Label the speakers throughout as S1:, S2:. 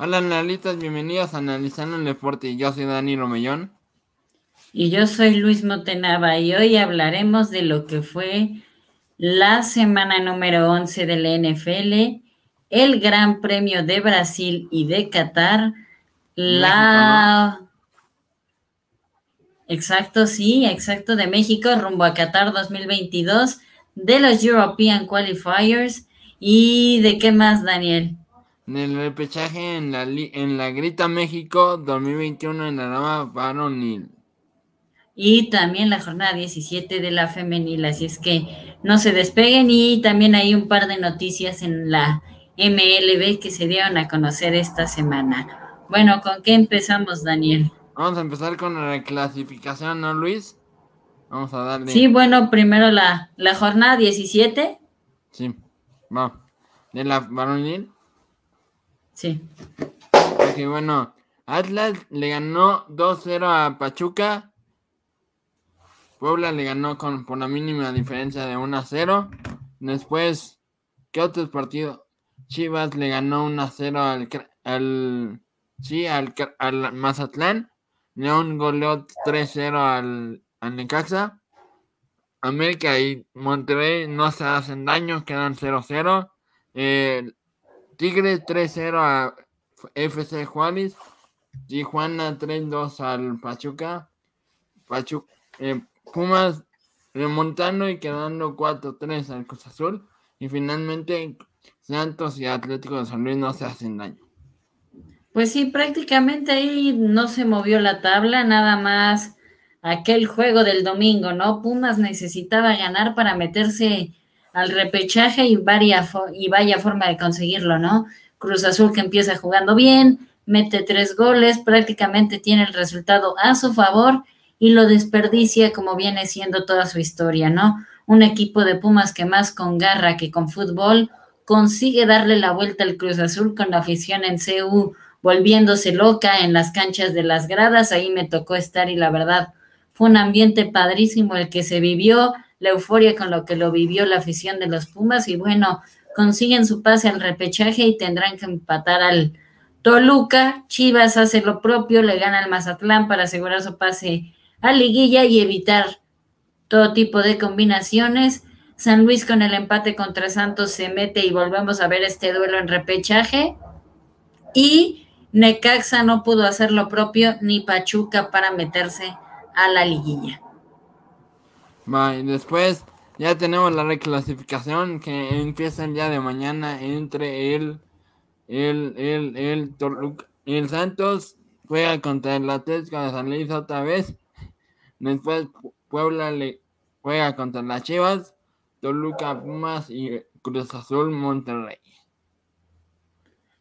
S1: Hola analistas, bienvenidos a Analizando el Deporte. Yo soy Dani Romellón.
S2: Y yo soy Luis Motenaba y hoy hablaremos de lo que fue la semana número 11 de la NFL, el Gran Premio de Brasil y de Qatar, la... Exacto, sí, exacto, de México rumbo a Qatar 2022, de los European Qualifiers y de qué más, Daniel.
S1: Del repechaje en la, en la Grita México 2021 en la rama varonil.
S2: Y también la jornada 17 de la femenil, así es que no se despeguen y también hay un par de noticias en la MLB que se dieron a conocer esta semana. Bueno, ¿con qué empezamos, Daniel?
S1: Vamos a empezar con la clasificación, ¿no, Luis? Vamos a darle.
S2: Sí, bueno, primero la, la jornada 17.
S1: Sí, va. De la varonil.
S2: Sí.
S1: Porque bueno, Atlas le ganó 2-0 a Pachuca. Puebla le ganó con, por la mínima diferencia de 1-0. Después, ¿qué otros partidos? Chivas le ganó 1-0 al, al, sí, al, al, Mazatlán. León goleó 3-0 al, al Necaxa. América y Monterrey no se hacen daño, quedan 0-0. Eh, Tigres 3-0 a FC Juárez. Tijuana 3-2 al Pachuca. Pachuca eh, Pumas remontando y quedando 4-3 al Cruz Azul. Y finalmente Santos y Atlético de San Luis no se hacen daño.
S2: Pues sí, prácticamente ahí no se movió la tabla, nada más aquel juego del domingo, ¿no? Pumas necesitaba ganar para meterse al repechaje y, y vaya forma de conseguirlo, ¿no? Cruz Azul que empieza jugando bien, mete tres goles, prácticamente tiene el resultado a su favor y lo desperdicia como viene siendo toda su historia, ¿no? Un equipo de Pumas que más con garra que con fútbol consigue darle la vuelta al Cruz Azul con la afición en CU volviéndose loca en las canchas de las gradas, ahí me tocó estar y la verdad fue un ambiente padrísimo el que se vivió, la euforia con lo que lo vivió la afición de los Pumas y bueno, consiguen su pase al repechaje y tendrán que empatar al Toluca. Chivas hace lo propio, le gana al Mazatlán para asegurar su pase a liguilla y evitar todo tipo de combinaciones. San Luis con el empate contra Santos se mete y volvemos a ver este duelo en repechaje. Y Necaxa no pudo hacer lo propio ni Pachuca para meterse a la liguilla
S1: y después ya tenemos la reclasificación que empieza el día de mañana entre el, el, el, el, el Santos juega contra el Atlético de San Luis otra vez. Después Puebla le juega contra las Chivas, Toluca Pumas y Cruz Azul Monterrey.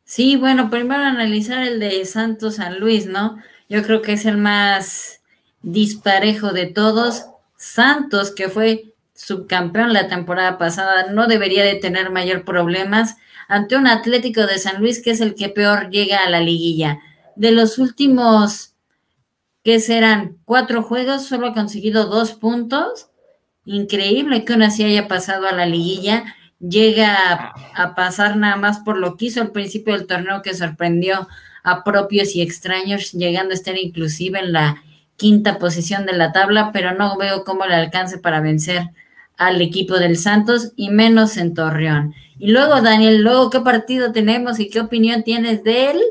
S2: Sí, bueno, primero analizar el de Santos San Luis, ¿no? Yo creo que es el más disparejo de todos. Santos, que fue subcampeón la temporada pasada, no debería de tener mayor problemas ante un Atlético de San Luis que es el que peor llega a la liguilla. De los últimos, que serán cuatro juegos, solo ha conseguido dos puntos. Increíble que aún así haya pasado a la liguilla. Llega a, a pasar nada más por lo que hizo al principio del torneo que sorprendió a propios y extraños, llegando a estar inclusive en la quinta posición de la tabla, pero no veo cómo le alcance para vencer al equipo del Santos y menos en Torreón. Y luego, Daniel, luego, ¿qué partido tenemos y qué opinión tienes de él?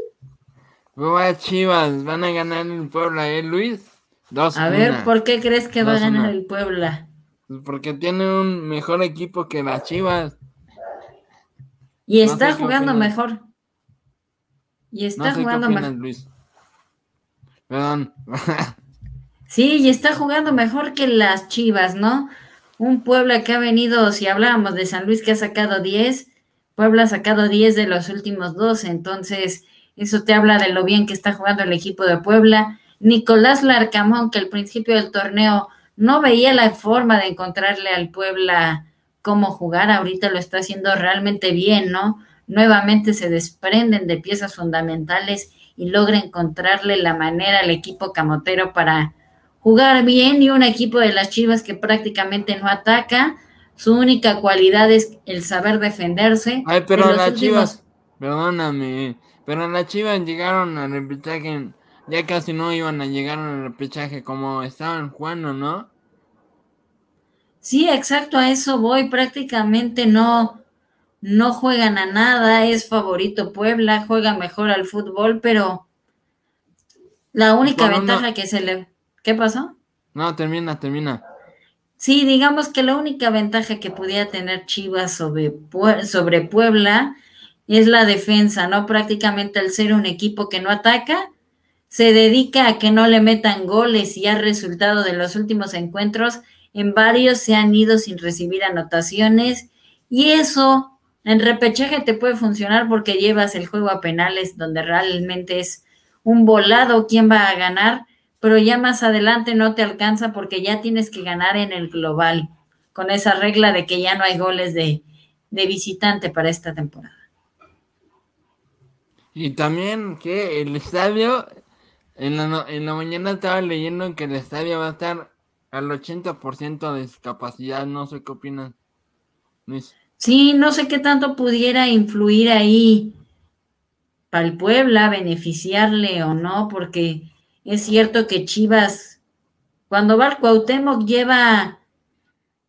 S1: a Chivas, van a ganar el Puebla, ¿eh, Luis?
S2: Dos, a ver, ¿por qué crees que va a ganar el Puebla?
S1: Pues porque tiene un mejor equipo que las Chivas.
S2: Y está jugando mejor. Y está jugando mejor. Luis.
S1: Perdón.
S2: Sí, y está jugando mejor que las Chivas, ¿no? Un Puebla que ha venido, si hablábamos de San Luis que ha sacado 10, Puebla ha sacado 10 de los últimos 12, entonces eso te habla de lo bien que está jugando el equipo de Puebla. Nicolás Larcamón, que al principio del torneo no veía la forma de encontrarle al Puebla cómo jugar, ahorita lo está haciendo realmente bien, ¿no? Nuevamente se desprenden de piezas fundamentales y logra encontrarle la manera al equipo camotero para jugar bien y un equipo de las Chivas que prácticamente no ataca. Su única cualidad es el saber defenderse.
S1: Ay, pero las Chivas, perdóname, Pero las Chivas llegaron al repechaje, ya casi no iban a llegar al repechaje como estaban jugando, ¿no?
S2: Sí, exacto, a eso voy. Prácticamente no, no juegan a nada. Es favorito Puebla, juega mejor al fútbol, pero la única ventaja que se le... ¿Qué pasó?
S1: No, termina, termina.
S2: Sí, digamos que la única ventaja que pudiera tener Chivas sobre, sobre Puebla es la defensa, ¿no? Prácticamente al ser un equipo que no ataca, se dedica a que no le metan goles y ha resultado de los últimos encuentros, en varios se han ido sin recibir anotaciones y eso en repechaje te puede funcionar porque llevas el juego a penales donde realmente es un volado quién va a ganar, pero ya más adelante no te alcanza porque ya tienes que ganar en el global, con esa regla de que ya no hay goles de, de visitante para esta temporada.
S1: Y también que el estadio, en la, en la mañana estaba leyendo que el estadio va a estar al 80% de su capacidad, no sé qué opinan.
S2: Sí, no sé qué tanto pudiera influir ahí para el Puebla, beneficiarle o no, porque es cierto que Chivas, cuando va al Cuauhtémoc, lleva,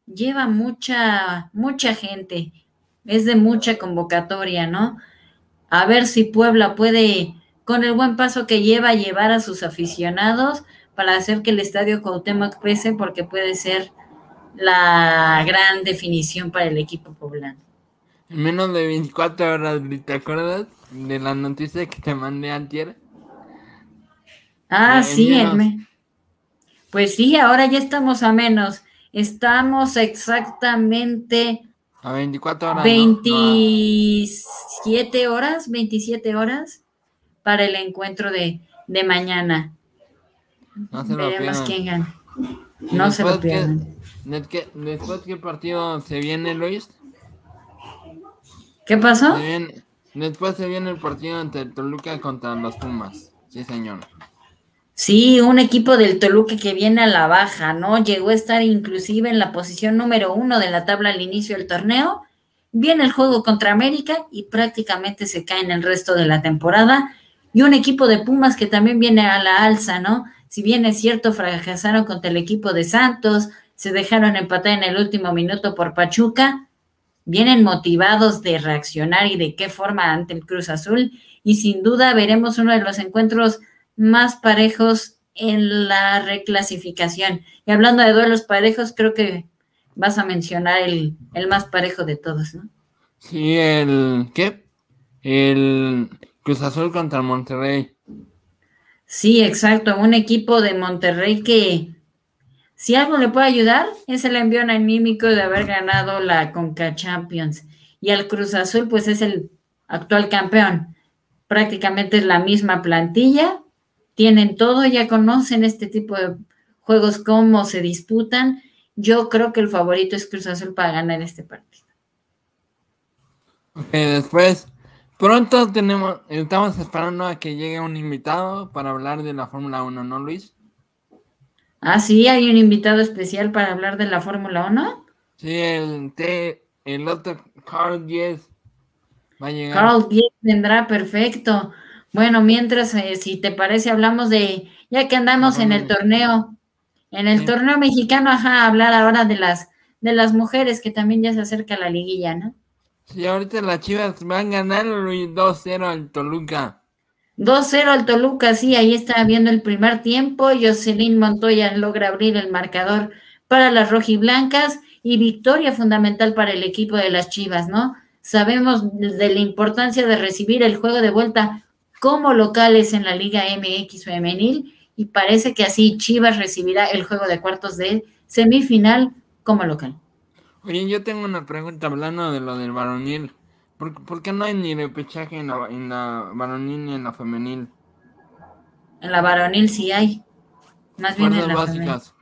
S2: lleva mucha, mucha gente, es de mucha convocatoria, ¿no? a ver si Puebla puede, con el buen paso que lleva, llevar a sus aficionados para hacer que el estadio Cuauhtémoc pese, porque puede ser la gran definición para el equipo poblano.
S1: En menos de 24 horas, ¿te acuerdas de la noticia que te mandé antier?
S2: Ah, sí, pues sí, ahora ya estamos a menos. Estamos exactamente
S1: a 24 horas.
S2: 27 horas, 27 horas para el encuentro de, mañana.
S1: No se Veremos
S2: quién gana. No se lo pierdan.
S1: después, ¿qué partido se viene, Luis?
S2: ¿Qué pasó?
S1: después se viene el partido entre Toluca contra los Pumas. Sí, señor.
S2: Sí, un equipo del Toluca que viene a la baja, ¿no? Llegó a estar inclusive en la posición número uno de la tabla al inicio del torneo. Viene el juego contra América y prácticamente se cae en el resto de la temporada. Y un equipo de Pumas que también viene a la alza, ¿no? Si bien es cierto, fracasaron contra el equipo de Santos, se dejaron empatar en el último minuto por Pachuca, vienen motivados de reaccionar y de qué forma ante el Cruz Azul. Y sin duda veremos uno de los encuentros más parejos en la reclasificación. Y hablando de duelos parejos, creo que vas a mencionar el, más parejo de todos, ¿no?
S1: Sí, el ¿qué? El Cruz Azul contra Monterrey.
S2: Sí, exacto, un equipo de Monterrey que si algo le puede ayudar es el envío anímico de haber ganado la Conca Champions. Y el Cruz Azul, pues es el actual campeón. Prácticamente es la misma plantilla, tienen todo, ya conocen este tipo de juegos, cómo se disputan. Yo creo que el favorito es Cruz Azul para ganar este partido.
S1: Ok, después, pronto tenemos, estamos esperando a que llegue un invitado para hablar de la Fórmula 1, ¿no, Luis?
S2: Ah, sí, hay un invitado especial para hablar de la Fórmula 1.
S1: Sí, el, el otro Carl Diez va a llegar.
S2: Carl Diez vendrá perfecto. Bueno, mientras, eh, si te parece, hablamos de, ya que andamos en el torneo, en el torneo mexicano, ajá, hablar ahora de las, de las mujeres, que también ya se acerca la liguilla, ¿no?
S1: Sí, ahorita las chivas van a ganar 2-0 al Toluca.
S2: 2-0 al Toluca, sí, ahí está viendo el primer tiempo. Jocelyn Montoya logra abrir el marcador para las rojiblancas y victoria fundamental para el equipo de las Chivas, ¿no? Sabemos de la importancia de recibir el juego de vuelta como locales en la Liga MX femenil y parece que así Chivas recibirá el juego de cuartos de semifinal como local.
S1: Oye, yo tengo una pregunta hablando de lo del varonil. ¿Por, qué no hay ni repechaje en la, en la varonil ni en la femenil?
S2: En la varonil sí hay. Más bien en la
S1: básicas.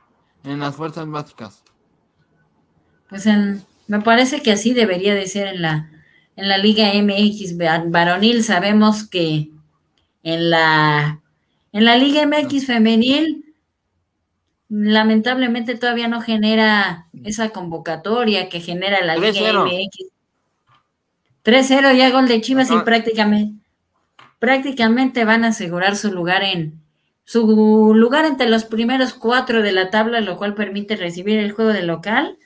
S1: En las fuerzas básicas.
S2: Pues en, me parece que así debería de ser en la, en la Liga MX varonil. Sabemos que en la, en la Liga MX femenil, lamentablemente todavía no genera esa convocatoria que genera la Liga MX. 3-0 ya gol de Chivas y prácticamente. prácticamente van a asegurar su lugar en su lugar entre los primeros cuatro de la tabla, lo cual permite recibir el juego de local.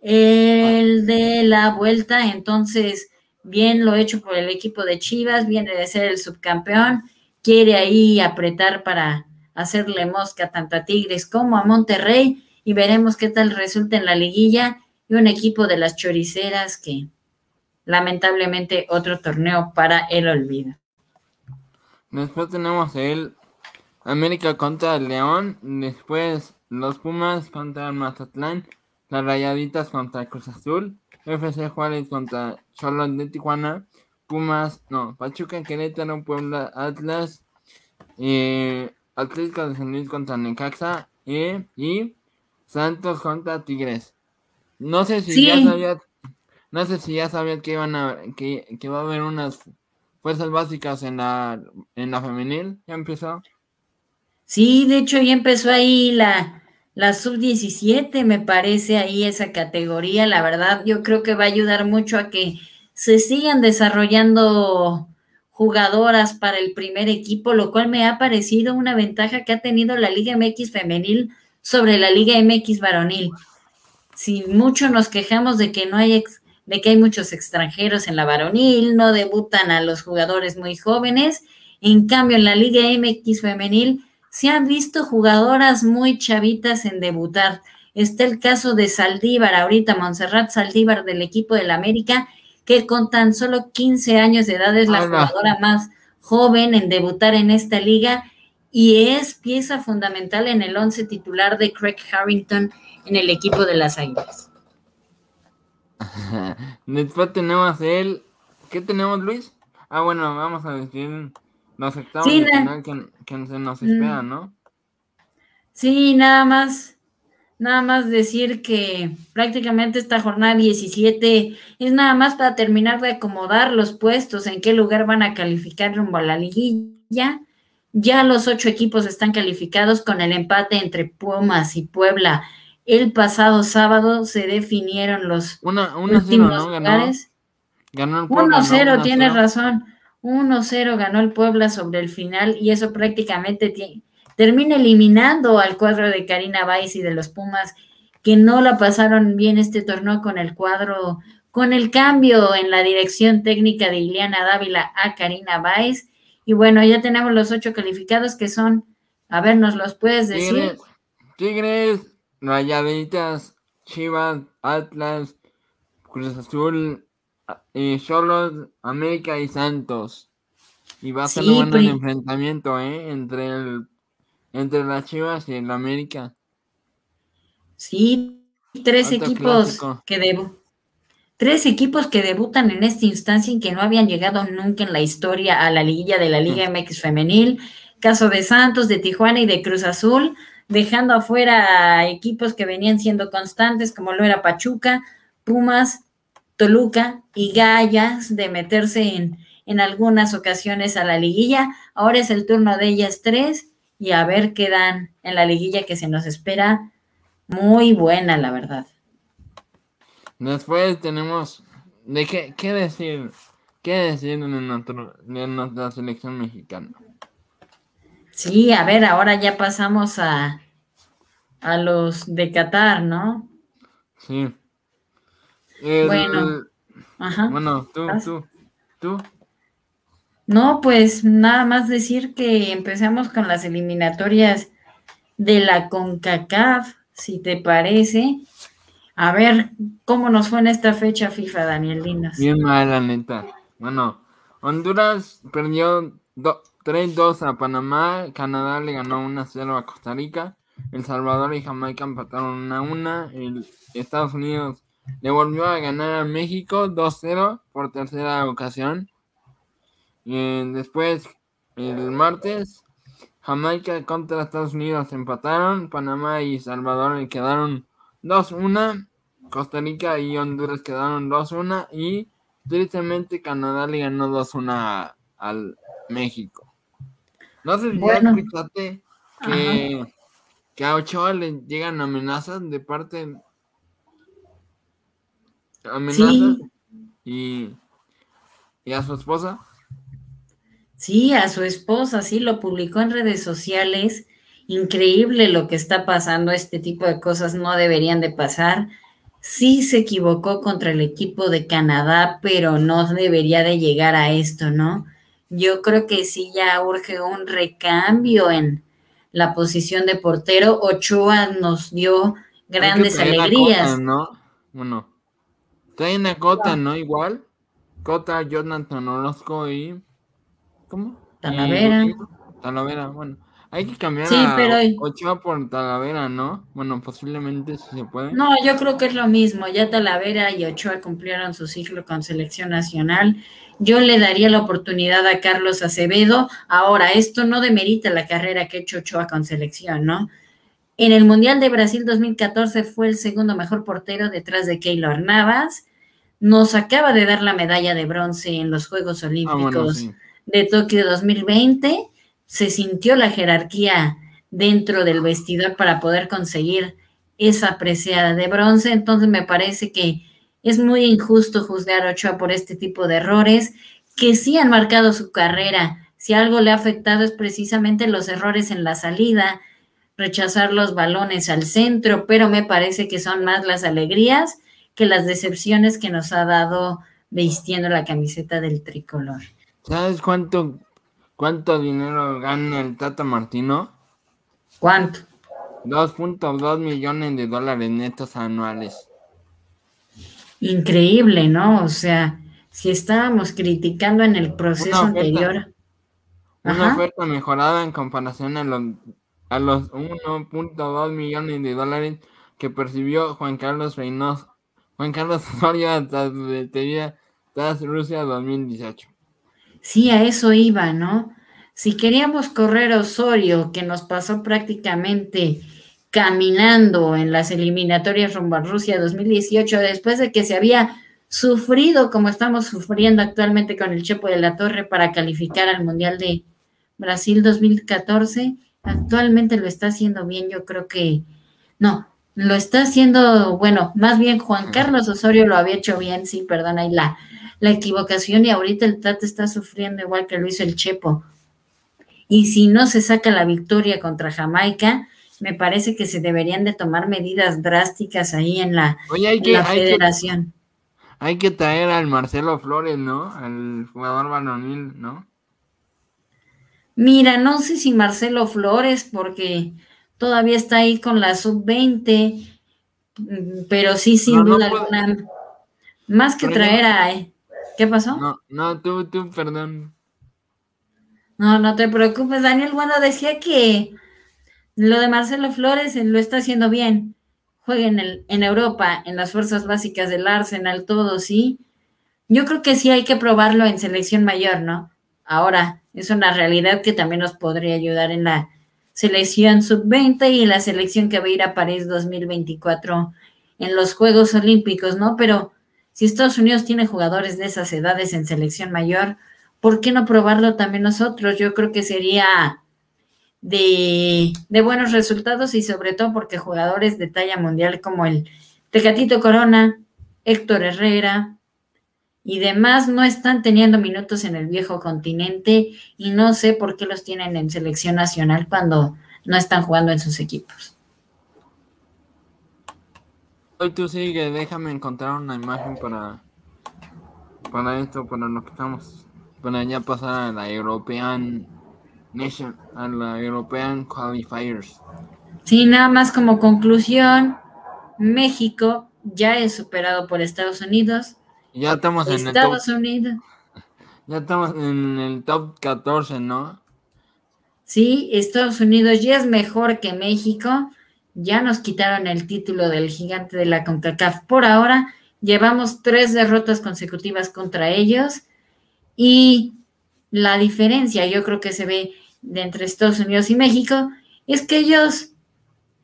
S2: El de la vuelta, entonces, bien lo hecho por el equipo de Chivas, viene de ser el subcampeón, quiere ahí apretar para hacerle mosca tanto a Tigres como a Monterrey y veremos qué tal resulta en la liguilla y un equipo de las choriceras que lamentablemente otro torneo para el olvido.
S1: Después tenemos el América contra el León, después los Pumas contra el Mazatlán, las Rayaditas contra Cruz Azul, FC Juárez contra Cholos de Tijuana, Pumas, no, Pachuca, Querétaro, Puebla, Atlas, eh, Atlético de San Luis contra Necaxa eh, y Santos contra Tigres. No sé si ya sabía, no sé si ya sabía que iban a, que, que va a haber unas fuerzas básicas en la, en la femenil, ya empezó.
S2: Sí, de hecho ya empezó ahí la, la sub-17, me parece ahí esa categoría, la verdad yo creo que va a ayudar mucho a que se sigan desarrollando jugadoras para el primer equipo, lo cual me ha parecido una ventaja que ha tenido la Liga MX femenil sobre la Liga MX varonil. Si mucho nos quejamos de que no hay de que hay muchos extranjeros en la varonil, no debutan a los jugadores muy jóvenes, en cambio en la Liga MX femenil se han visto jugadoras muy chavitas en debutar. Está el caso de Saldívar, ahorita Montserrat Saldívar del equipo del América, que con tan solo 15 años de edad es la jugadora más joven en debutar en esta liga y es pieza fundamental en el once titular de Craig Harrington en el equipo de las Águilas.
S1: Después tenemos el... ¿Qué tenemos, Luis? Ah, bueno, vamos a decir los octavos sí, que, se nos espera, ¿no?
S2: Sí, nada más nada más decir que prácticamente esta jornada 17 es nada más para terminar de acomodar los puestos, en qué lugar van a calificar rumbo a la liguilla. Ya los ocho equipos están calificados con el empate entre Pumas y Puebla. El pasado sábado se definieron los
S1: una, últimos ¿no? lugares.
S2: Ganó, 1-0, tienes razón. 1-0 ganó el Puebla sobre el final y eso prácticamente termina eliminando al cuadro de Karina Báez y de los Pumas, que no la pasaron bien este torneo con el cuadro, con el cambio en la dirección técnica de Ileana Dávila a Karina Báez. Y bueno, ya tenemos los ocho calificados que son, a ver, ¿nos los puedes decir?
S1: Tigres, Rayaditas, Chivas, Atlas, Cruz Azul, eh, Cholos, América y Santos. Y va a ser un buen enfrentamiento ¿eh? entre el entre las Chivas y el América.
S2: Sí, tres equipos que debo. Tres equipos que debutan en esta instancia y que no habían llegado nunca en la historia a la liguilla de la Liga MX femenil. Caso de Santos, de Tijuana y de Cruz Azul, dejando afuera a equipos que venían siendo constantes, como lo era Pachuca, Pumas, Toluca y Gallas, de meterse en, en algunas ocasiones a la liguilla. Ahora es el turno de ellas tres y a ver qué dan en la liguilla que se nos espera. Muy buena, la verdad.
S1: Después tenemos, ¿de qué, qué decir? ¿Qué decir en, nuestra selección mexicana?
S2: Sí, a ver, ahora ya pasamos a, a los de Qatar, ¿no?
S1: Sí.
S2: Bueno.
S1: Ajá. Bueno, tú, tú, tú.
S2: No, pues nada más decir que empecemos con las eliminatorias de la CONCACAF, si te parece. A ver cómo nos fue en esta fecha FIFA, Daniel Dinas.
S1: Bien mal, la neta. Bueno, Honduras perdió 3-2 a Panamá, Canadá le ganó 1-0 a Costa Rica, El Salvador y Jamaica empataron 1-1, el Estados Unidos le volvió a ganar a México 2-0 por tercera ocasión. Y después, el martes, Jamaica contra Estados Unidos empataron. Panamá y Salvador quedaron 2-1. Costa Rica y Honduras quedaron 2-1. Y tristemente Canadá le ganó 2-1 al México. No sé si bueno. ya escuchaste que, que, a Ochoa le llegan amenazas de parte. Y, y a su esposa.
S2: Sí, a su esposa, sí, lo publicó en redes sociales. Increíble lo que está pasando, este tipo de cosas no deberían de pasar. Sí se equivocó contra el equipo de Canadá, pero no debería de llegar a esto, ¿no? Yo creo que sí ya urge un recambio en la posición de portero. Ochoa nos dio grandes alegrías.
S1: ¿no? Bueno, traen a Cota, ¿no? Igual. Cota, Jonathan Orozco y. ¿Cómo?
S2: Talavera.
S1: Talavera, bueno. Hay que cambiar
S2: sí,
S1: a
S2: pero...
S1: Ochoa por Talavera, ¿no? Bueno, posiblemente si se puede.
S2: No, yo creo que es lo mismo. Ya Talavera y Ochoa cumplieron su ciclo con selección nacional yo le daría la oportunidad a Carlos Acevedo. Ahora, esto no demerita la carrera que ha hecho Ochoa con selección, ¿no? En el Mundial de Brasil 2014 fue el segundo mejor portero detrás de Keylor Navas. Nos acaba de dar la medalla de bronce en los Juegos Olímpicos de Tokio 2020. Se sintió la jerarquía dentro del vestidor para poder conseguir esa preciada de bronce. Entonces me parece que es muy injusto juzgar a Ochoa por este tipo de errores que sí han marcado su carrera. Si algo le ha afectado es precisamente los errores en la salida, rechazar los balones al centro, pero me parece que son más las alegrías que las decepciones que nos ha dado vistiendo la camiseta del tricolor.
S1: ¿Sabes cuánto, cuánto dinero gana el Tata Martino?
S2: ¿Cuánto?
S1: 2.2 millones de dólares netos anuales
S2: increíble, ¿no? O sea, si estábamos criticando en el proceso anterior.
S1: Una oferta mejorada en comparación a los, a los 1.2 millones de dólares que percibió Juan Carlos Reynoso, Juan Carlos Osorio tras Rusia 2018.
S2: Sí, a eso iba, ¿no? Si queríamos correr Osorio, que nos pasó prácticamente caminando en las eliminatorias rumbo a Rusia 2018, después de que se había sufrido como estamos sufriendo actualmente con el Chepo de la Torre para calificar al Mundial de Brasil 2014, actualmente lo está haciendo bien, yo creo que no, lo está haciendo, bueno, más bien Juan Carlos Osorio lo había hecho bien, sí, perdón, ahí la, la equivocación y ahorita el Tate está sufriendo igual que lo hizo el Chepo. Y si no se saca la victoria contra Jamaica, me parece que se deberían de tomar medidas drásticas ahí en la, federación.
S1: Hay que, traer al Marcelo Flores, ¿no? Al jugador varonil, ¿no?
S2: Mira, no sé si Marcelo Flores, porque todavía está ahí con la sub-20, pero sí, sin duda alguna. Más que traer a... ¿eh? ¿Qué pasó?
S1: No, no, tú, tú, perdón.
S2: No, no te preocupes, Daniel. Bueno, decía que lo de Marcelo Flores lo está haciendo bien. Juega en, el, en Europa, en las fuerzas básicas del Arsenal, todo, sí. Yo creo que sí hay que probarlo en selección mayor, ¿no? Ahora, es una realidad que también nos podría ayudar en la selección sub-20 y la selección que va a ir a París 2024 en los Juegos Olímpicos, ¿no? Pero si Estados Unidos tiene jugadores de esas edades en selección mayor, ¿por qué no probarlo también nosotros? Yo creo que sería de, buenos resultados y sobre todo porque jugadores de talla mundial como el Tecatito Corona, Héctor Herrera y demás no están teniendo minutos en el viejo continente y no sé por qué los tienen en selección nacional cuando no están jugando en sus equipos.
S1: Hoy tú sigue, déjame encontrar una imagen para, para esto, para lo que estamos, para ya pasar a la European Nation a la European Qualifiers.
S2: Sí, nada más como conclusión, México ya es superado por Estados Unidos.
S1: Ya estamos
S2: en Estados el top, Unidos.
S1: Ya estamos en el top 14, ¿no?
S2: Sí, Estados Unidos ya es mejor que México. Ya nos quitaron el título del gigante de la CONCACAF. Por ahora, llevamos tres derrotas consecutivas contra ellos. Y la diferencia, yo creo que se ve de entre Estados Unidos y México, es que ellos,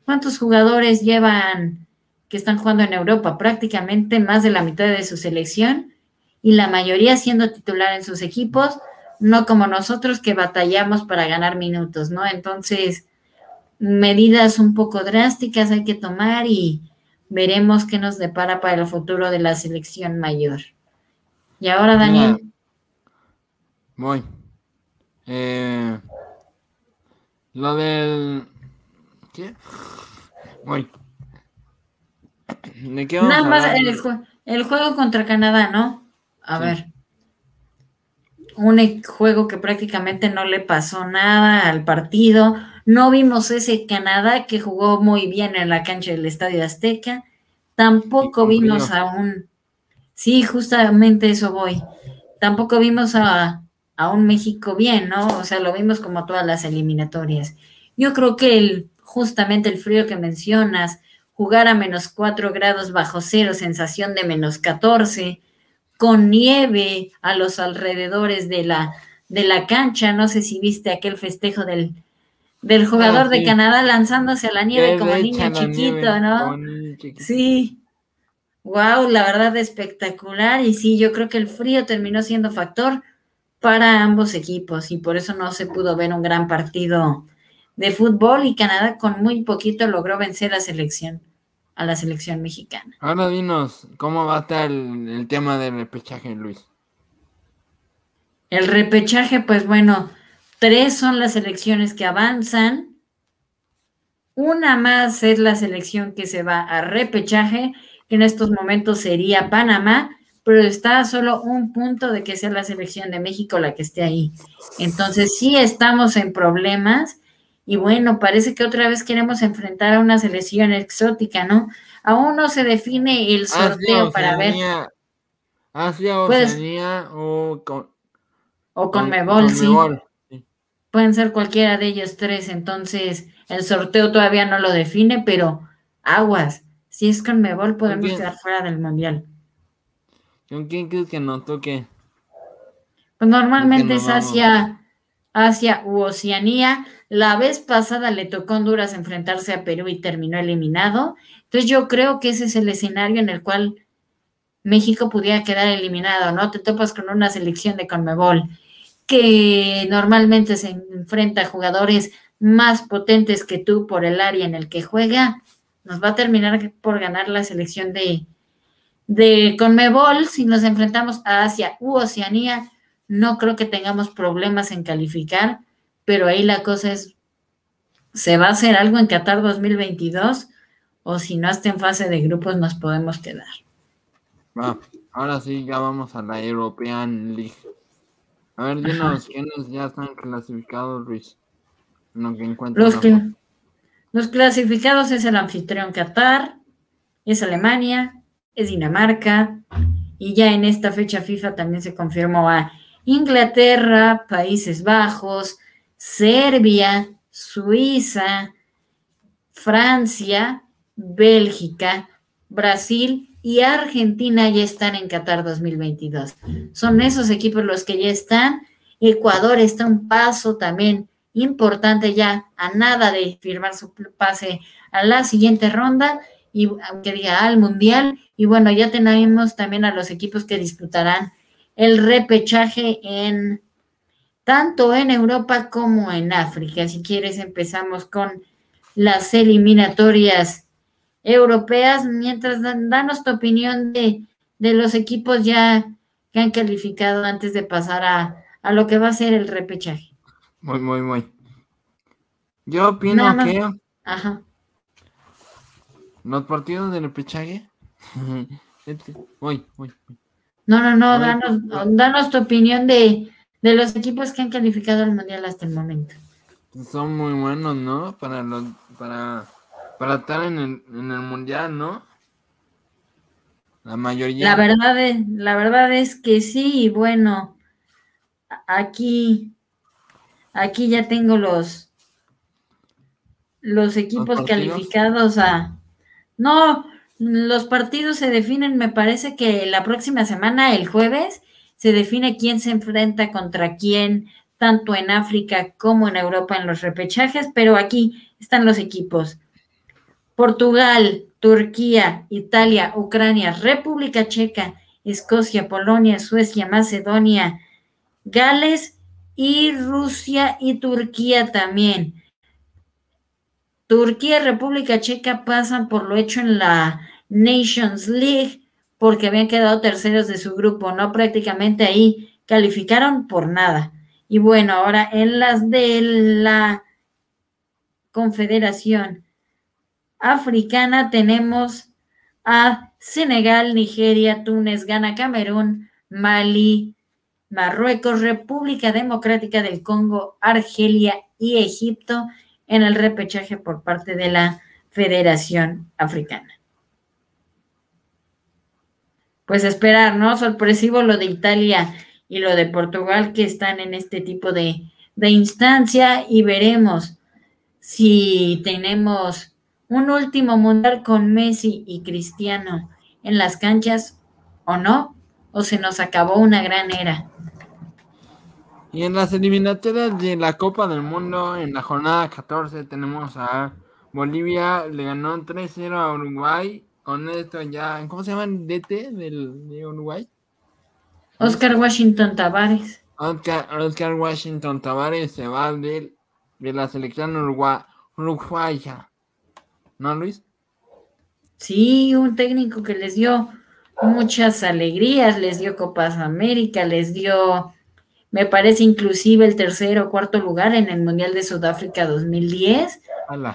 S2: ¿cuántos jugadores llevan que están jugando en Europa? Prácticamente más de la mitad de su selección y la mayoría siendo titular en sus equipos, no como nosotros que batallamos para ganar minutos, ¿no? Entonces, medidas un poco drásticas hay que tomar y veremos qué nos depara para el futuro de la selección mayor. Y ahora, Daniel.
S1: Voy. Eh, lo del. ¿Qué? Uy.
S2: ¿De qué vamos Nada más el, juego contra Canadá, ¿no? A ver. Un juego que prácticamente no le pasó nada al partido. No vimos ese Canadá que jugó muy bien en la cancha del Estadio Azteca. Tampoco vimos a un. Sí, justamente eso voy. Tampoco vimos a, a un México bien, ¿no? O sea, lo vimos como todas las eliminatorias. Yo creo que el, justamente el frío que mencionas, jugar a menos 4 grados bajo cero, sensación de menos 14, con nieve a los alrededores de la, de la cancha, no sé si viste aquel festejo del, del jugador ah, de Canadá lanzándose a la nieve como niño chiquito, ¿no? Sí. Wow, la verdad espectacular. Y sí, yo creo que el frío terminó siendo factor para ambos equipos y por eso no se pudo ver un gran partido de fútbol y Canadá con muy poquito logró vencer a selección a la selección mexicana.
S1: Ahora dinos, ¿cómo va a estar el, tema del repechaje, Luis?
S2: El repechaje, pues bueno, tres son las selecciones que avanzan. Una más es la selección que se va a repechaje, que en estos momentos sería Panamá, pero está solo un punto de que sea la selección de México la que esté ahí. Entonces sí estamos en problemas y bueno, parece que otra vez queremos enfrentar a una selección exótica, ¿no? Aún no se define el sorteo para ver.
S1: Asia, pues, Oceanía o con,
S2: o con, Mebol, sí. Pueden ser cualquiera de ellos tres, entonces el sorteo todavía no lo define, pero aguas, si es con Mebol podemos quedar fuera del mundial.
S1: ¿Con quién crees que no toque?
S2: Pues normalmente es Asia, Asia u Oceanía. La vez pasada le tocó a Honduras enfrentarse a Perú y terminó eliminado. Entonces yo creo que ese es el escenario en el cual México pudiera quedar eliminado, ¿no? Te topas con una selección de Conmebol que normalmente se enfrenta a jugadores más potentes que tú por el área en el que juega. Nos va a terminar por ganar la selección de, de Conmebol, si nos enfrentamos a Asia u Oceanía, no creo que tengamos problemas en calificar, pero ahí la cosa es, ¿se va a hacer algo en Qatar 2022? O si no hasta en fase de grupos nos podemos quedar.
S1: ahora sí, ya vamos a la European League. A ver, dinos quiénes ya están clasificados, Luis.
S2: los, los clasificados es el anfitrión Qatar, es Alemania, es Dinamarca, y ya en esta fecha FIFA también se confirmó a Inglaterra, Países Bajos, Serbia, Suiza, Francia, Bélgica, Brasil y Argentina ya están en Qatar 2022. Son esos equipos los que ya están. Ecuador está un paso también importante ya a nada de firmar su pase a la siguiente ronda y aunque diga al mundial y bueno, ya tenemos también a los equipos que disputarán el repechaje en tanto en Europa como en África. Si quieres, empezamos con las eliminatorias europeas, mientras danos tu opinión de, los equipos ya que han calificado antes de pasar a, lo que va a ser el repechaje.
S1: Muy, muy, muy. Yo opino que
S2: Ajá.
S1: los partidos del repechaje
S2: no, no, no, danos, danos tu opinión de, los equipos que han calificado al mundial hasta el momento.
S1: Son muy buenos, ¿no? Para los, para, para estar en el, en el mundial, ¿no? La mayoría.
S2: La verdad es, la verdad es que sí, y bueno, aquí, aquí ya tengo los, los equipos calificados a. No, los partidos se definen, me parece que la próxima semana, el jueves, se define quién se enfrenta contra quién, tanto en África como en Europa en los repechajes, pero aquí están los equipos. Portugal, Turquía, Italia, Ucrania, República Checa, Escocia, Polonia, Suecia, Macedonia, Gales y Rusia y Turquía también. Turquía y República Checa pasan por lo hecho en la Nations League porque habían quedado terceros de su grupo, ¿no? Prácticamente ahí calificaron por nada. Y bueno, ahora en las de la Confederación Africana tenemos a Senegal, Nigeria, Túnez, Ghana, Camerún, Mali, Marruecos, República Democrática del Congo, Argelia y Egipto en el repechaje por parte de la Federación Africana. Pues esperar, ¿no? Sorpresivo lo de Italia y lo de Portugal que están en este tipo de, de instancia y veremos si tenemos un último mundial con Messi y Cristiano en las canchas o no, o se nos acabó una gran era.
S1: Y en las eliminatorias de la Copa del Mundo, en la jornada 14, tenemos a Bolivia, le ganó 3-0 a Uruguay. Con esto ya, ¿cómo se llama el DT del, de Uruguay?
S2: Oscar Washington Tavares.
S1: Oscar, Washington Tavares se va de, de la selección uruguaya. ¿No, Luis?
S2: Sí, un técnico que les dio muchas alegrías, les dio Copas América, les dio me parece inclusive el tercer o cuarto lugar en el Mundial de Sudáfrica 2010.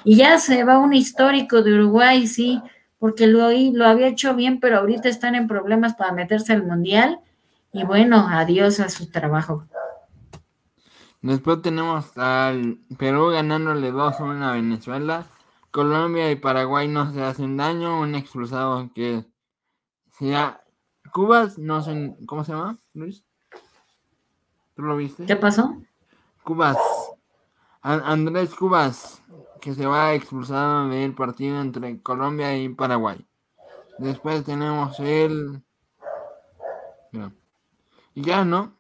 S2: Y ya se va un histórico de Uruguay, sí, porque lo, lo había hecho bien, pero ahorita están en problemas para meterse al Mundial. Y bueno, adiós a su trabajo.
S1: Después tenemos al Perú ganándole 2-1 a Venezuela. Colombia y Paraguay no se hacen daño. Un expulsado que sea Cubas, no sé, ¿cómo se llama, Luis? ¿Tú lo viste?
S2: ¿Qué pasó?
S1: Cubas. Andrés Cubas, que se va expulsado del partido entre Colombia y Paraguay. Después tenemos el... Y ya, ¿no?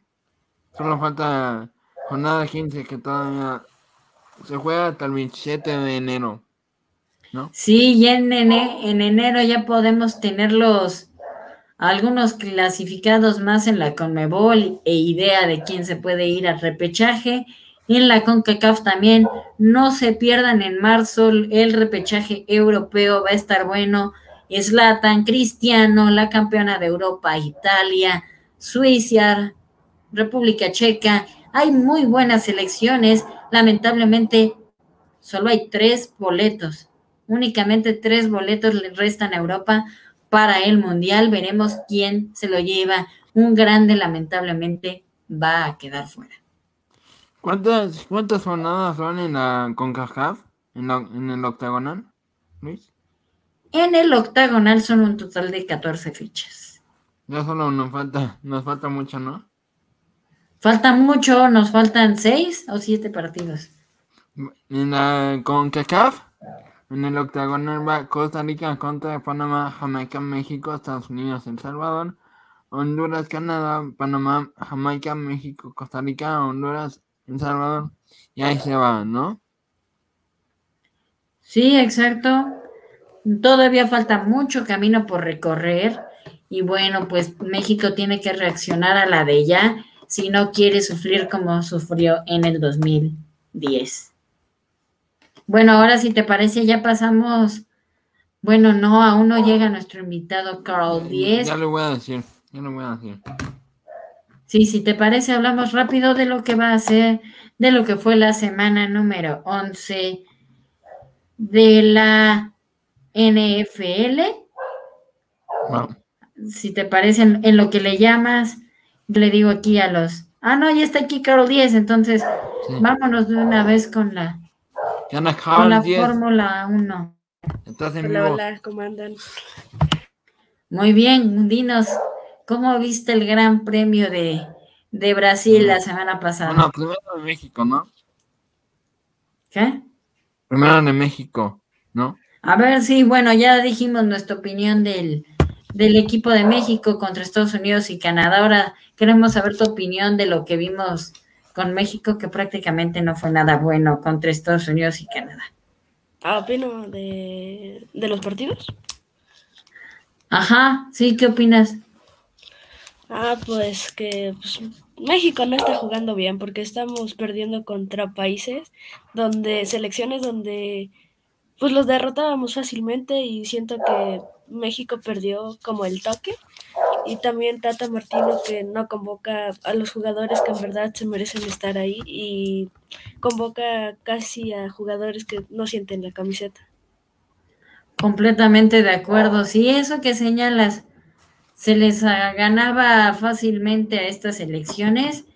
S1: Solo falta jornada 15 que todavía se juega hasta el 27 de enero. ¿no?
S2: Sí, y en, en enero ya podemos tener los algunos clasificados más en la Conmebol e idea de quién se puede ir al repechaje. En la CONCACAF también no se pierdan en marzo el repechaje europeo, va a estar bueno. Slatan, Cristiano, la campeona de Europa, Italia, Suiza, República Checa. Hay muy buenas selecciones. Lamentablemente, solo hay tres boletos. Únicamente tres boletos le restan a Europa para el Mundial. Veremos quién se lo lleva. Un grande, lamentablemente, va a quedar fuera.
S1: ¿Cuántas, cuántas jornadas son en la CONCACAF? ¿En, ¿En, el octagonal, Luis?
S2: En el octagonal son un total de 14 fichas.
S1: Ya solo nos falta, nos falta mucho, ¿no?
S2: Falta mucho, nos faltan 6 o 7 partidos.
S1: En la CONCACAF en el octagonal va Costa Rica contra Panamá, Jamaica, México, Estados Unidos, El Salvador, Honduras, Canadá, Panamá, Jamaica, México, Costa Rica, Honduras, El Salvador. Y ahí se va, ¿no?
S2: Sí, exacto. Todavía falta mucho camino por recorrer. Y bueno, pues México tiene que reaccionar a la de ya si no quiere sufrir como sufrió en el 2010. Bueno, ahora si te parece, ya pasamos. Bueno, no, aún no llega nuestro invitado Carl Díez.
S1: Ya lo voy a decir, ya lo voy a decir.
S2: Sí, si te parece, hablamos rápido de lo que va a ser, de lo que fue la semana número 11 de la NFL. Si te parece, en, lo que le llamas, le digo aquí a los. Ah, no, ya está aquí Carl Díez, entonces vámonos de una vez con la con la Fórmula 1.
S3: hola, hola, ¿cómo andan?
S2: Muy bien, dinos, ¿cómo viste el Gran Premio de, de Brasil la semana pasada?
S1: No, primero de México, ¿no?
S2: ¿Qué?
S1: Primero de México, ¿no?
S2: A ver, sí, bueno, ya dijimos nuestra opinión del, del equipo de México contra Estados Unidos y Canadá. Ahora queremos saber tu opinión de lo que vimos con México que prácticamente no fue nada bueno contra Estados Unidos y Canadá.
S3: Ah, opino de, de los partidos.
S2: Ajá, sí, ¿qué opinas?
S3: Ah, pues que pues, México no está jugando bien porque estamos perdiendo contra países donde, selecciones donde pues los derrotábamos fácilmente y siento que México perdió como el toque y también Tata Martino que no convoca a los jugadores que en verdad se merecen estar ahí y convoca casi a jugadores que no sienten la camiseta.
S2: Completamente de acuerdo. Sí, eso que señalas, se les ganaba fácilmente a estas elecciones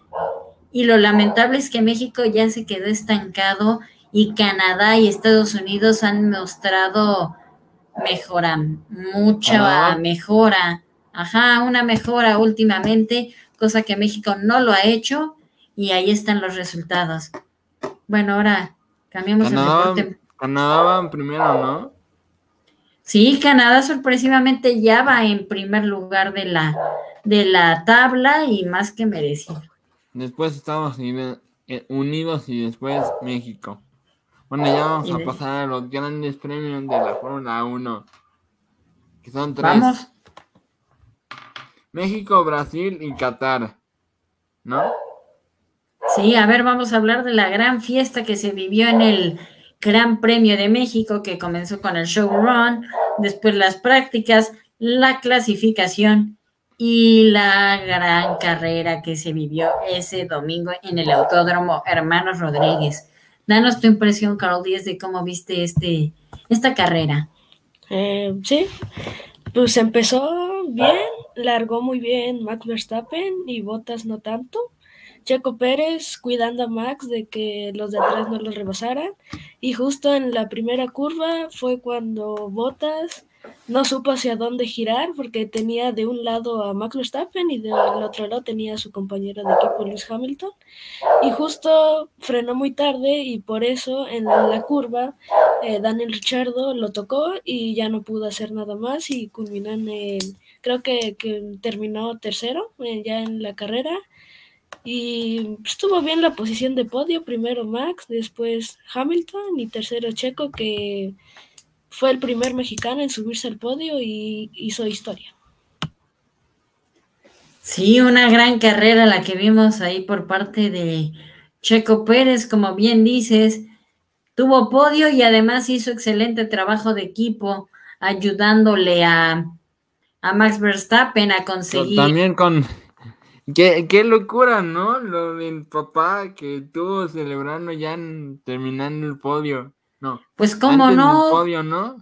S2: y lo lamentable es que México ya se quedó estancado y Canadá y Estados Unidos han mostrado mejora, mucha mejora, ajá, una mejora últimamente, cosa que México no lo ha hecho y ahí están los resultados. Bueno, ahora cambiamos
S1: el reporte. Canadá va primero, ¿no?
S2: Sí, Canadá sorpresivamente ya va en primer lugar de la, de la tabla y más que merecido.
S1: Después Estados eh, Unidos y después México. Bueno, ya vamos a pasar a los grandes premios de la Fórmula 1. Que son tres. Vamos. México, Brasil y Qatar. ¿No?
S2: Sí, a ver, vamos a hablar de la gran fiesta que se vivió en el Gran Premio de México que comenzó con el show run, después las prácticas, la clasificación y la gran carrera que se vivió ese domingo en el Autódromo Hermanos Rodríguez. Danos tu impresión, Carol Díaz, de cómo viste este, esta carrera.
S3: Eh, sí, pues empezó bien, largó muy bien Max Verstappen y Bottas no tanto. Checo Pérez cuidando a Max de que los de atrás no lo rebasaran. Y justo en la primera curva fue cuando Bottas no supo hacia dónde girar porque tenía de un lado a Max Verstappen y del otro lado tenía a su compañero de equipo Lewis Hamilton. Y justo frenó muy tarde y por eso en la curva eh, Daniel Richardo lo tocó y ya no pudo hacer nada más y culminó en, creo que, terminó tercero eh, ya en la carrera y estuvo bien la posición de podio, primero Max, después Hamilton y tercero Checo, que fue el primer mexicano en subirse al podio y hizo historia.
S2: Sí, una gran carrera la que vimos ahí por parte de Checo Pérez, como bien dices, tuvo podio y además hizo excelente trabajo de equipo ayudándole a, a Max Verstappen a conseguir.
S1: También con Qué, locura, ¿no? Lo del papá que estuvo celebrando ya terminando el podio. No.
S2: Pues cómo no.
S1: podio, ¿no?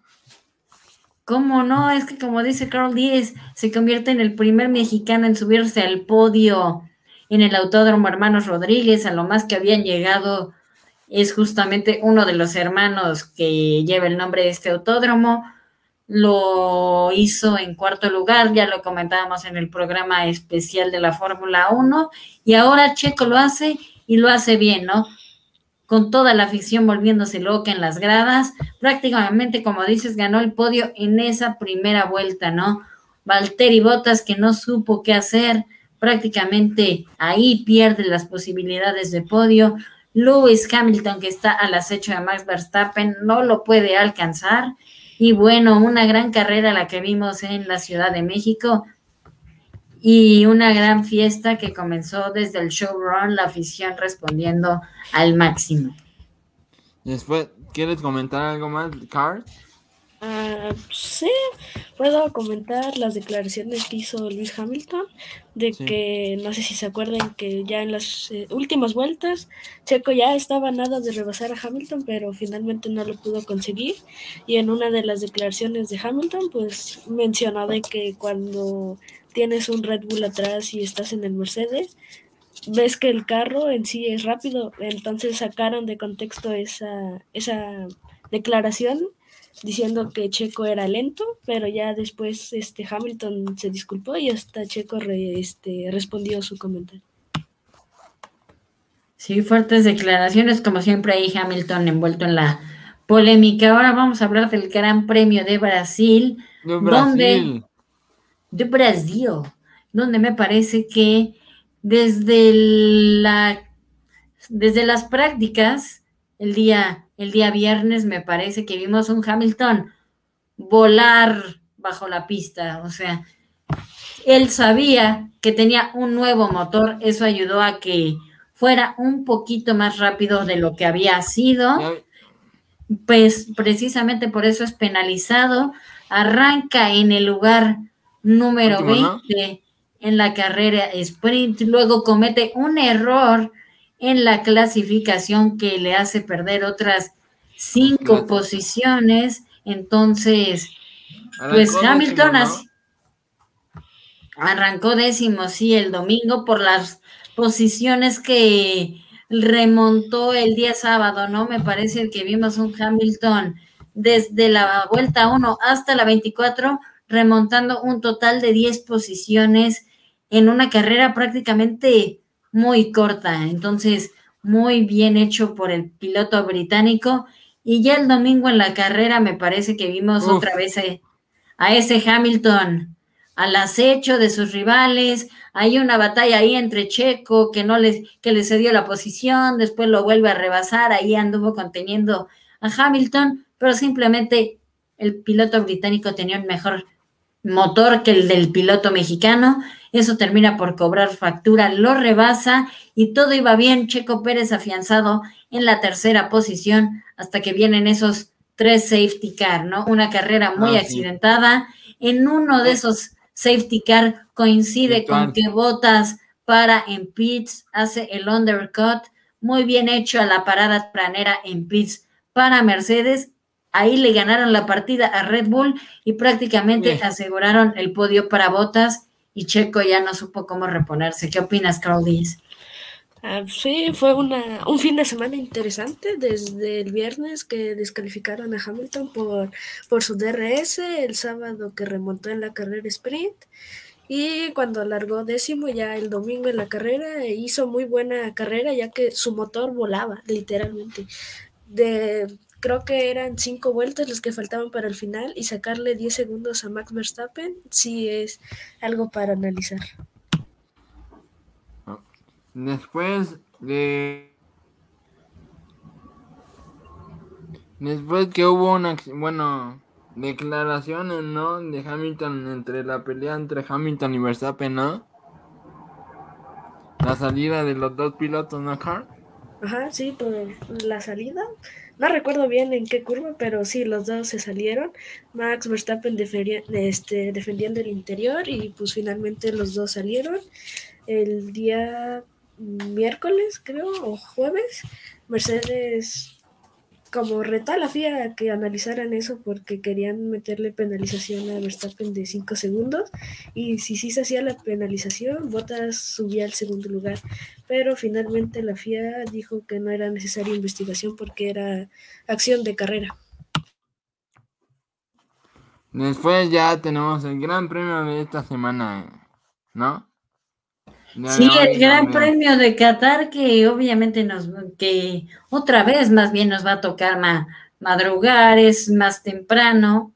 S2: ¿Cómo no? Es que como dice Carl Díez, se convierte en el primer mexicano en subirse al podio en el Autódromo Hermanos Rodríguez, a lo más que habían llegado es justamente uno de los hermanos que lleva el nombre de este autódromo lo hizo en cuarto lugar, ya lo comentábamos en el programa especial de la Fórmula 1, y ahora Checo lo hace y lo hace bien, ¿no? Con toda la afición volviéndose loca en las gradas, prácticamente, como dices, ganó el podio en esa primera vuelta, ¿no? Valtteri Bottas que no supo qué hacer, prácticamente ahí pierde las posibilidades de podio. Lewis Hamilton, que está al acecho de Max Verstappen, no lo puede alcanzar y bueno, una gran carrera la que vimos en la Ciudad de México y una gran fiesta que comenzó desde el showrun, la afición respondiendo al máximo.
S1: Después, ¿quieres comentar algo más, Carl?
S3: Ah, sí, puedo comentar las declaraciones que hizo Luis Hamilton, de que no sé si se acuerdan que ya en las eh, últimas vueltas Checo ya estaba nada de rebasar a Hamilton, pero finalmente no lo pudo conseguir. Y en una de las declaraciones de Hamilton, pues mencionó de que cuando tienes un Red Bull atrás y estás en el Mercedes, ves que el carro en sí es rápido, entonces sacaron de contexto esa, esa declaración diciendo que Checo era lento, pero ya después este Hamilton se disculpó y hasta Checo este, respondió su comentario.
S2: Sí, fuertes declaraciones, como siempre ahí Hamilton envuelto en la polémica. Ahora vamos a hablar del Gran Premio de Brasil,
S1: de Brasil.
S2: de Brasil, donde me parece que desde la desde las prácticas el día el día viernes me parece que vimos un Hamilton volar bajo la pista, o sea, él sabía que tenía un nuevo motor, eso ayudó a que fuera un poquito más rápido de lo que había sido, pues precisamente por eso es penalizado, arranca en el lugar número 20 en la carrera sprint, luego comete un error en la clasificación que le hace perder otras cinco posiciones. Entonces, pues Hamilton arrancó décimo, sí, el domingo por las posiciones que remontó el día sábado, ¿no? Me parece que vimos un Hamilton desde la vuelta 1 hasta la 24, remontando un total de 10 posiciones en una carrera prácticamente muy corta. Entonces, muy bien hecho por el piloto británico. Y ya el domingo en la carrera me parece que vimos otra vez a, ese Hamilton al acecho de sus rivales. Hay una batalla ahí entre Checo que no les, que le cedió la posición, después lo vuelve a rebasar, ahí anduvo conteniendo a Hamilton, pero simplemente el piloto británico tenía un mejor motor que el del piloto mexicano. Eso termina por cobrar factura, lo rebasa y todo iba bien. Checo Pérez afianzado en la tercera posición hasta que vienen esos tres safety car, ¿no? Una carrera muy ah, accidentada. En uno de esos safety car coincide con que Botas para en pits, hace el undercut, muy bien hecho a la parada planera en pits para Mercedes. Ahí le ganaron la partida a Red Bull y prácticamente aseguraron el podio para Botas y Checo ya no supo cómo reponerse. ¿Qué opinas, Carl
S3: ah, sí, fue una, un fin de semana interesante desde el viernes que descalificaron a Hamilton por, por su DRS, el sábado que remontó en la carrera sprint y cuando alargó décimo ya el domingo en la carrera hizo muy buena carrera ya que su motor volaba literalmente. De creo que eran cinco vueltas las que faltaban para el final y sacarle 10 segundos a Max Verstappen sí es algo para analizar.
S1: Después de... Después que hubo una, bueno, declaraciones, ¿no? De Hamilton entre la pelea entre Hamilton y Verstappen, ¿no? La salida de los dos pilotos, ¿no?
S3: Ajá, sí, por la salida. No recuerdo bien en qué curva, pero sí, los dos se salieron. Max Verstappen este, defendiendo el interior y pues finalmente los dos salieron. El día miércoles, creo, o jueves, Mercedes como reta la FIA que analizaran eso porque querían meterle penalización a Verstappen de 5 segundos y si sí se hacía la penalización, Bottas subía al segundo lugar, pero finalmente la FIA dijo que no era necesaria investigación porque era acción de carrera.
S1: Después ya tenemos el gran premio de esta semana, ¿no?
S2: Sí, el Gran Premio de Qatar que obviamente nos, que otra vez más bien nos va a tocar madrugar, es más temprano.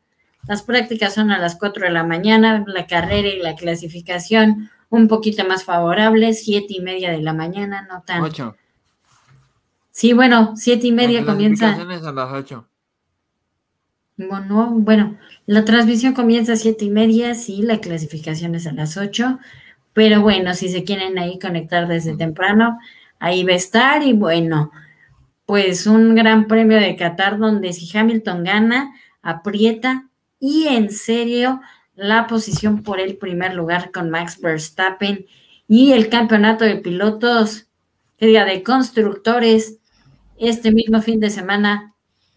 S2: Las prácticas son a las 4 de la mañana, la carrera y la clasificación un poquito más favorables, siete y media de la mañana, no tan. 8. Sí, bueno, siete y media comienza.
S1: a las 8.
S2: Bueno, bueno, la transmisión comienza a siete y media, sí, la clasificación es a las 8 pero bueno, si se quieren ahí conectar desde temprano, ahí va a estar. Y bueno, pues un gran premio de Qatar donde si Hamilton gana, aprieta y en serio la posición por el primer lugar con Max Verstappen y el campeonato de pilotos, que diga, de constructores, este mismo fin de semana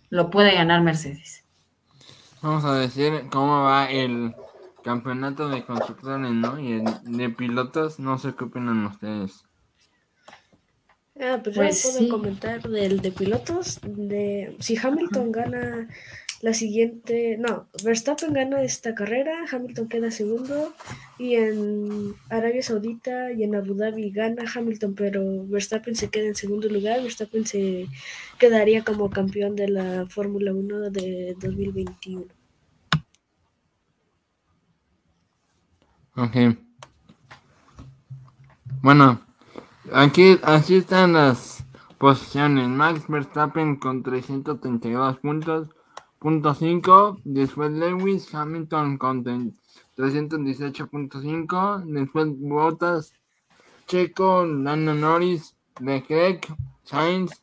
S2: lo puede ganar Mercedes.
S1: Vamos a decir cómo va el campeonato de constructores, ¿no? Y de pilotos, no sé qué opinan ustedes.
S3: Ah, pues, pues puedo comentar del de pilotos, de si Hamilton gana la siguiente, no, Verstappen gana esta carrera, Hamilton queda segundo y en Arabia Saudita y en Abu Dhabi gana Hamilton, pero Verstappen se queda en segundo lugar, Verstappen se quedaría como campeón de la Fórmula 1 de 2021.
S1: Ok. Bueno, aquí así están las posiciones. Max Verstappen con 332 puntos. Punto 5. Después Lewis Hamilton con 318.5. Después Bottas, Checo, Lando Norris, Leclerc, Sainz,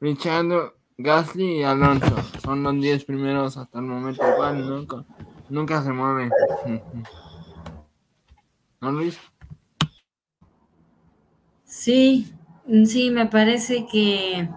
S1: Richard Gasly y Alonso. Son los 10 primeros hasta el momento. Igual nunca, nunca se mueven. ¿No, Luis?
S2: Sí, sí, me parece que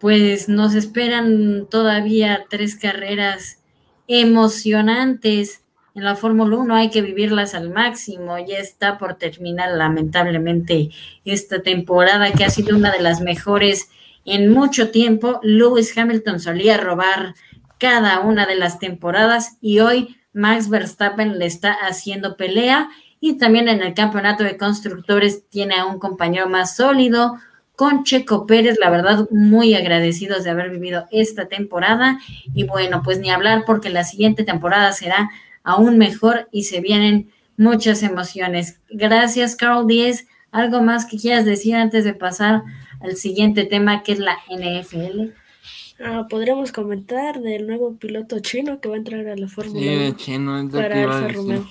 S2: pues nos esperan todavía tres carreras emocionantes en la Fórmula 1 hay que vivirlas al máximo. Ya está por terminar lamentablemente esta temporada que ha sido una de las mejores en mucho tiempo. Lewis Hamilton solía robar cada una de las temporadas y hoy Max Verstappen le está haciendo pelea y también en el campeonato de constructores tiene a un compañero más sólido con Checo Pérez, la verdad muy agradecidos de haber vivido esta temporada y bueno, pues ni hablar porque la siguiente temporada será aún mejor y se vienen muchas emociones. Gracias, Carl Díez. ¿Algo más que quieras decir antes de pasar al siguiente tema que es la NFL?
S3: Ah, podríamos comentar del nuevo piloto chino que va a entrar a la Fórmula
S1: Sí, chino,
S3: para Alfa Romeo.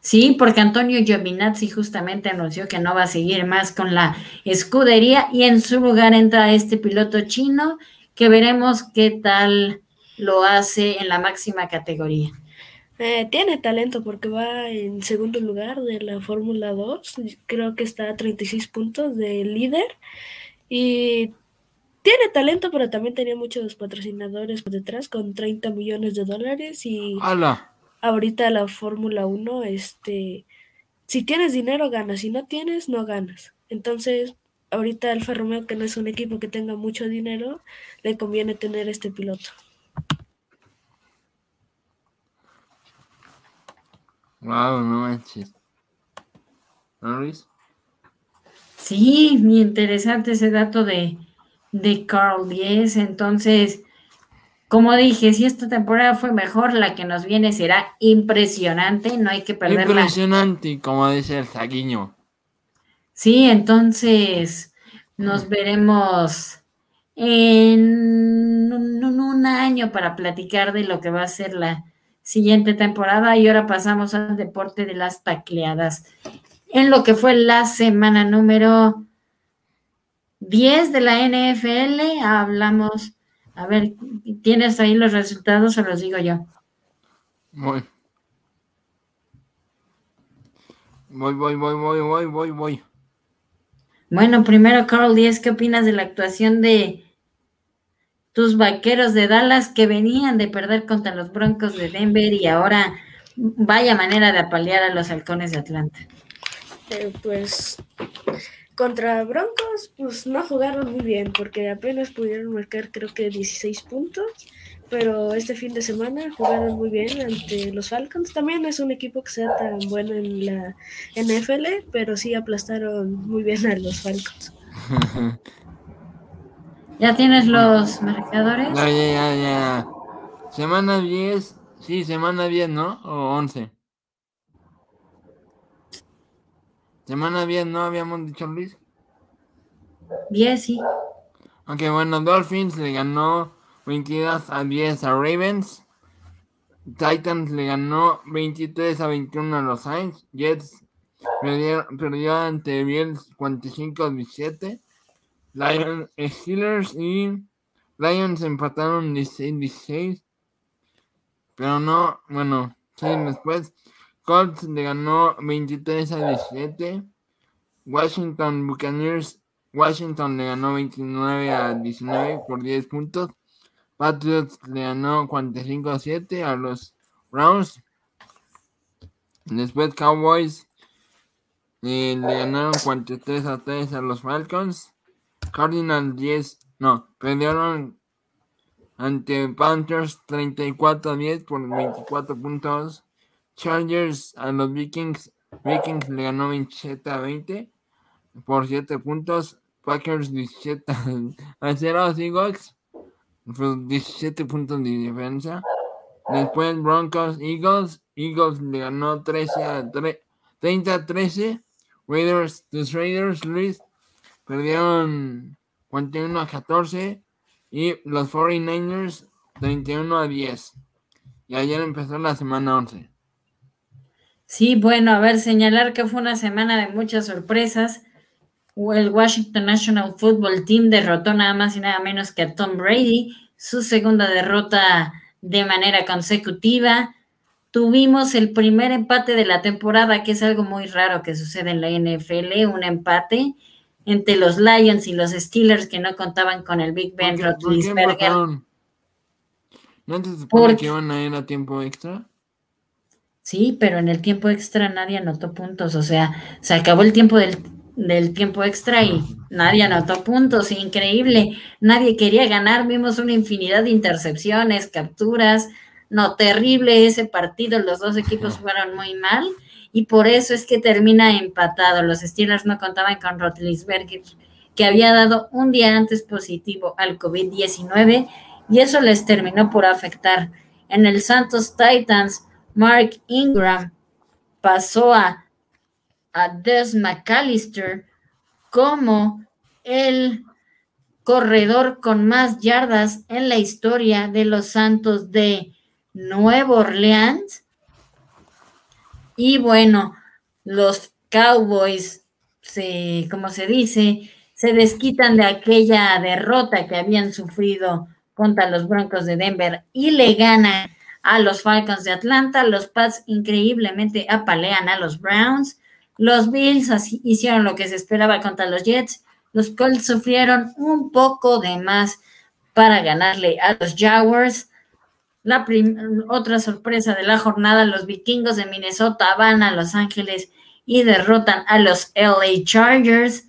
S2: Sí, porque Antonio Giovinazzi justamente anunció que no va a seguir más con la escudería y en su lugar entra este piloto chino que veremos qué tal lo hace en la máxima categoría?
S3: Eh, tiene talento porque va en segundo lugar de la Fórmula 2, creo que está a 36 puntos de líder y tiene talento, pero también tenía muchos patrocinadores por detrás con 30 millones de dólares y ahorita la Fórmula 1, este, si tienes dinero ganas, si no tienes no ganas. Entonces, ahorita Alfa Romeo, que no es un equipo que tenga mucho dinero, le conviene tener este piloto.
S1: Wow, no manches. ¿No, Luis?
S2: Sí, muy interesante ese dato de, de Carl Diez. Entonces, como dije, si esta temporada fue mejor, la que nos viene será impresionante. No hay que perderla.
S1: Impresionante, como dice el Zaguiño.
S2: Sí, entonces nos veremos en un año para platicar de lo que va a ser la siguiente temporada y ahora pasamos al deporte de las tacleadas. En lo que fue la semana número 10 de la NFL, hablamos, a ver, ¿tienes ahí los resultados o los digo yo?
S1: Voy. Voy, voy, voy, voy, voy, voy, voy.
S2: Bueno, primero, Carl Díaz, ¿qué opinas de la actuación de tus vaqueros de Dallas que venían de perder contra los Broncos de Denver y ahora vaya manera de apalear a los halcones de Atlanta.
S3: Eh, pues contra Broncos, pues no jugaron muy bien porque apenas pudieron marcar creo que 16 puntos, pero este fin de semana jugaron muy bien ante los Falcons. También es un equipo que sea tan bueno en la NFL, pero sí aplastaron muy bien a los Falcons.
S2: ¿Ya tienes los marcadores?
S1: Ya, ya, ya, ya. Semana 10, sí, semana 10, ¿no? O 11. Semana 10, ¿no? Habíamos dicho Luis.
S2: 10, sí.
S1: Ok, bueno, Dolphins le ganó 22 a 10 a Ravens. Titans le ganó 23 a 21 a los Saints. Jets perdió, perdió ante Bills 45 a 17. Lions, Steelers y Lions empataron 16-16. Pero no, bueno, sí, después Colts le ganó 23 a 17. Washington Buccaneers, Washington le ganó 29 a 19 por 10 puntos. Patriots le ganó 45 a 7 a los Browns. Después Cowboys eh, le ganaron 43 a 3 a los Falcons. Cardinals 10, no, perdieron ante Panthers 34 a 10 por 24 puntos. Chargers a los Vikings, Vikings le ganó 27 a 20 por 7 puntos. Packers 17 a 0 Seahawks, 17 puntos de diferencia. Después Broncos Eagles, Eagles le ganó 13 a 30 a 13. Raiders, los Raiders, Luis, perdieron 41 a 14 y los 49ers 31 a 10. Y ayer empezó la semana 11.
S2: Sí, bueno, a ver, señalar que fue una semana de muchas sorpresas. El Washington National Football Team derrotó nada más y nada menos que a Tom Brady, su segunda derrota de manera consecutiva. tuvimos el primer empate de la temporada, que es algo muy raro que sucede en la NFL, un empate entre los Lions y los Steelers que no contaban con el Big Ben Roethlisberger.
S1: ¿No te supone que iban a ir a tiempo extra?
S2: Sí, pero en el tiempo extra nadie anotó puntos, o sea, se acabó el tiempo del, del tiempo extra y nadie anotó puntos, increíble, nadie quería ganar, vimos una infinidad de intercepciones, capturas, no, terrible ese partido, los dos equipos fueron muy mal y por eso es que termina empatado. Los Steelers no contaban con Rotlisberger, que había dado un día antes positivo al COVID-19 y eso les terminó por afectar. En el Santos Titans, Mark Ingram pasó a, a Des McAllister como el corredor con más yardas en la historia de los Santos de Nueva Orleans. Y bueno, los Cowboys, se, como se dice, se desquitan de aquella derrota que habían sufrido contra los Broncos de Denver y le ganan a los Falcons de Atlanta. Los Pats increíblemente apalean a los Browns. Los Bills hicieron lo que se esperaba contra los Jets. Los Colts sufrieron un poco de más para ganarle a los Jaguars. La otra sorpresa de la jornada, los vikingos de Minnesota van a Los Ángeles y derrotan a los LA Chargers.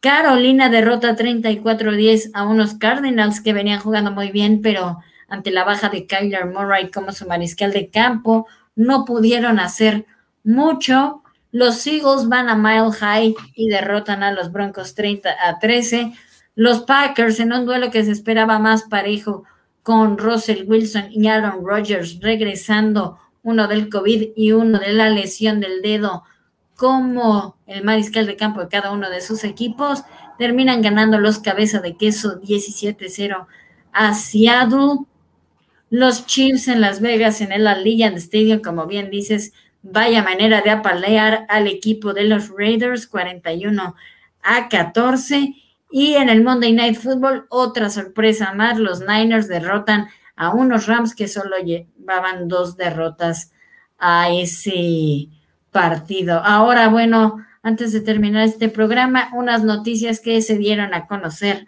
S2: Carolina derrota 34-10 a unos Cardinals que venían jugando muy bien, pero ante la baja de Kyler Murray como su mariscal de campo, no pudieron hacer mucho. Los Eagles van a Mile High y derrotan a los Broncos 30 a 13. Los Packers en un duelo que se esperaba más parejo con Russell Wilson y Aaron Rodgers regresando, uno del COVID y uno de la lesión del dedo, como el mariscal de campo de cada uno de sus equipos, terminan ganando los cabeza de queso 17-0 a Seattle. Los Chiefs en Las Vegas en el Allegiant Stadium, como bien dices, vaya manera de apalear al equipo de los Raiders 41 a 14 y en el Monday Night Football, otra sorpresa más, los Niners derrotan a unos Rams que solo llevaban dos derrotas a ese partido. Ahora, bueno, antes de terminar este programa, unas noticias que se dieron a conocer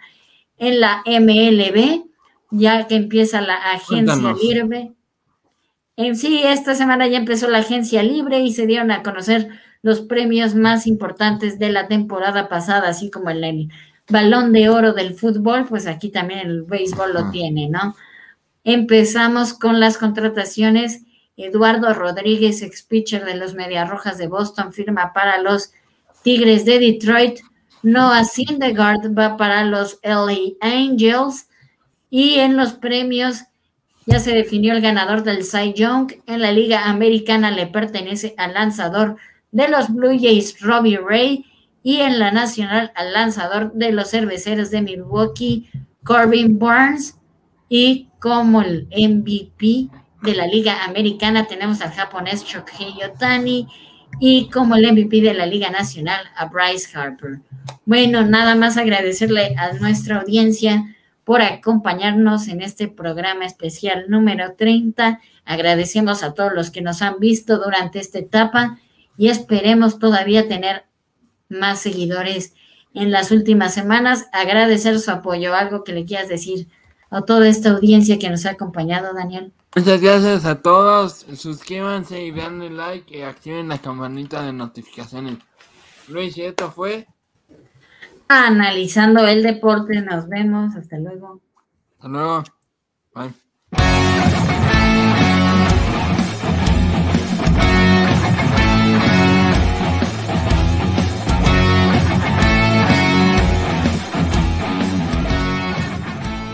S2: en la MLB, ya que empieza la agencia libre. En sí, esta semana ya empezó la agencia libre y se dieron a conocer los premios más importantes de la temporada pasada, así como el balón de oro del fútbol, pues aquí también el béisbol lo tiene, ¿no? Empezamos con las contrataciones. Eduardo Rodríguez, ex pitcher de los Rojas de Boston, firma para los Tigres de Detroit. Noah Syndergaard va para los LA Angels. Y en los premios ya se definió el ganador del Cy Young. En la Liga Americana le pertenece al lanzador de los Blue Jays, Robbie Ray y en la nacional al lanzador de los cerveceros de Milwaukee, Corbin Burns, y como el MVP de la Liga Americana tenemos al japonés Shohei Otani y como el MVP de la Liga Nacional a Bryce Harper. Bueno, nada más agradecerle a nuestra audiencia por acompañarnos en este programa especial número 30. Agradecemos a todos los que nos han visto durante esta etapa y esperemos todavía tener más seguidores en las últimas semanas. Agradecer su apoyo, algo que le quieras decir a toda esta audiencia que nos ha acompañado, Daniel.
S1: Muchas gracias a todos. Suscríbanse y denle like y activen la campanita de notificaciones. Luis, y esto fue
S2: Analizando el deporte. Nos vemos. Hasta luego.
S1: Hasta luego. Bye.